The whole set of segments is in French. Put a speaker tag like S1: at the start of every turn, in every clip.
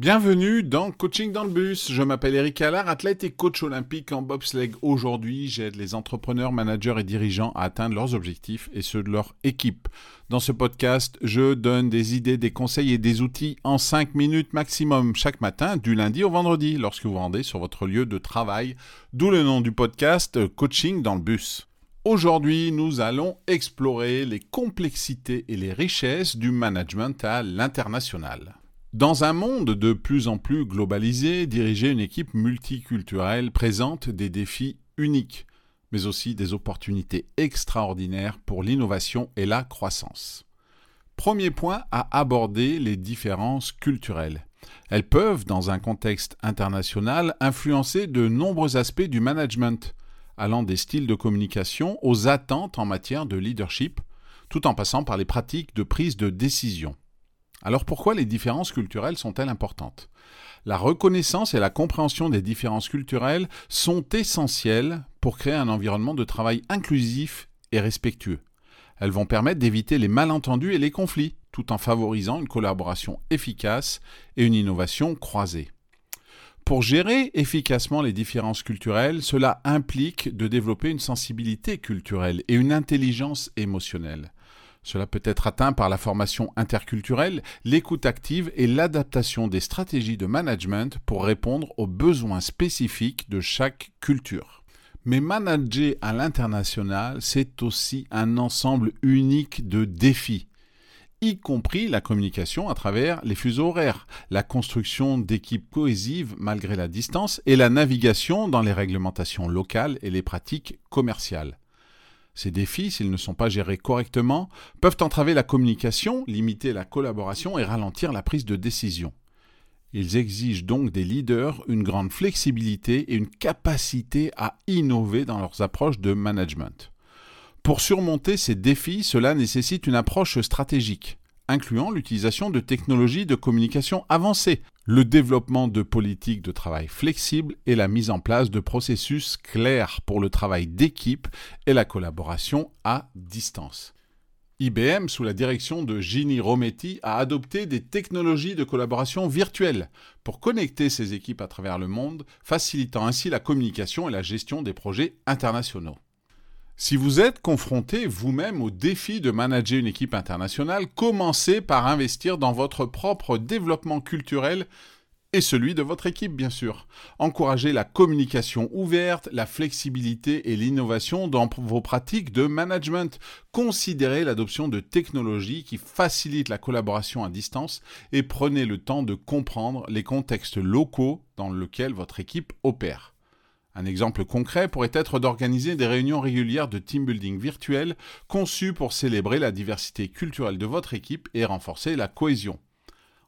S1: Bienvenue dans Coaching dans le bus. Je m'appelle Eric Allard, athlète et coach olympique en bobsleigh. Aujourd'hui, j'aide les entrepreneurs, managers et dirigeants à atteindre leurs objectifs et ceux de leur équipe. Dans ce podcast, je donne des idées, des conseils et des outils en 5 minutes maximum chaque matin, du lundi au vendredi, lorsque vous rendez sur votre lieu de travail. D'où le nom du podcast Coaching dans le bus. Aujourd'hui, nous allons explorer les complexités et les richesses du management à l'international. Dans un monde de plus en plus globalisé, diriger une équipe multiculturelle présente des défis uniques, mais aussi des opportunités extraordinaires pour l'innovation et la croissance. Premier point à aborder les différences culturelles. Elles peuvent, dans un contexte international, influencer de nombreux aspects du management, allant des styles de communication aux attentes en matière de leadership, tout en passant par les pratiques de prise de décision. Alors pourquoi les différences culturelles sont-elles importantes? La reconnaissance et la compréhension des différences culturelles sont essentielles pour créer un environnement de travail inclusif et respectueux. Elles vont permettre d'éviter les malentendus et les conflits, tout en favorisant une collaboration efficace et une innovation croisée. Pour gérer efficacement les différences culturelles, cela implique de développer une sensibilité culturelle et une intelligence émotionnelle. Cela peut être atteint par la formation interculturelle, l'écoute active et l'adaptation des stratégies de management pour répondre aux besoins spécifiques de chaque culture. Mais manager à l'international, c'est aussi un ensemble unique de défis, y compris la communication à travers les fuseaux horaires, la construction d'équipes cohésives malgré la distance et la navigation dans les réglementations locales et les pratiques commerciales. Ces défis, s'ils ne sont pas gérés correctement, peuvent entraver la communication, limiter la collaboration et ralentir la prise de décision. Ils exigent donc des leaders une grande flexibilité et une capacité à innover dans leurs approches de management. Pour surmonter ces défis, cela nécessite une approche stratégique incluant l'utilisation de technologies de communication avancées, le développement de politiques de travail flexibles et la mise en place de processus clairs pour le travail d'équipe et la collaboration à distance. IBM, sous la direction de Ginny Rometty, a adopté des technologies de collaboration virtuelle pour connecter ses équipes à travers le monde, facilitant ainsi la communication et la gestion des projets internationaux. Si vous êtes confronté vous-même au défi de manager une équipe internationale, commencez par investir dans votre propre développement culturel et celui de votre équipe, bien sûr. Encouragez la communication ouverte, la flexibilité et l'innovation dans vos pratiques de management. Considérez l'adoption de technologies qui facilitent la collaboration à distance et prenez le temps de comprendre les contextes locaux dans lesquels votre équipe opère. Un exemple concret pourrait être d'organiser des réunions régulières de team building virtuel conçues pour célébrer la diversité culturelle de votre équipe et renforcer la cohésion.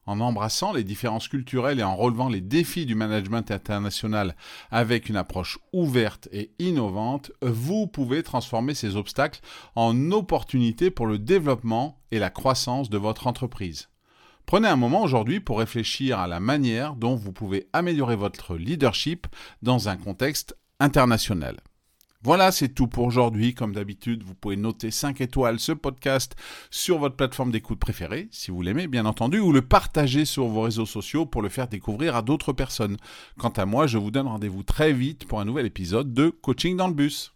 S1: En embrassant les différences culturelles et en relevant les défis du management international avec une approche ouverte et innovante, vous pouvez transformer ces obstacles en opportunités pour le développement et la croissance de votre entreprise. Prenez un moment aujourd'hui pour réfléchir à la manière dont vous pouvez améliorer votre leadership dans un contexte international. Voilà, c'est tout pour aujourd'hui. Comme d'habitude, vous pouvez noter 5 étoiles ce podcast sur votre plateforme d'écoute préférée, si vous l'aimez bien entendu, ou le partager sur vos réseaux sociaux pour le faire découvrir à d'autres personnes. Quant à moi, je vous donne rendez-vous très vite pour un nouvel épisode de Coaching dans le bus.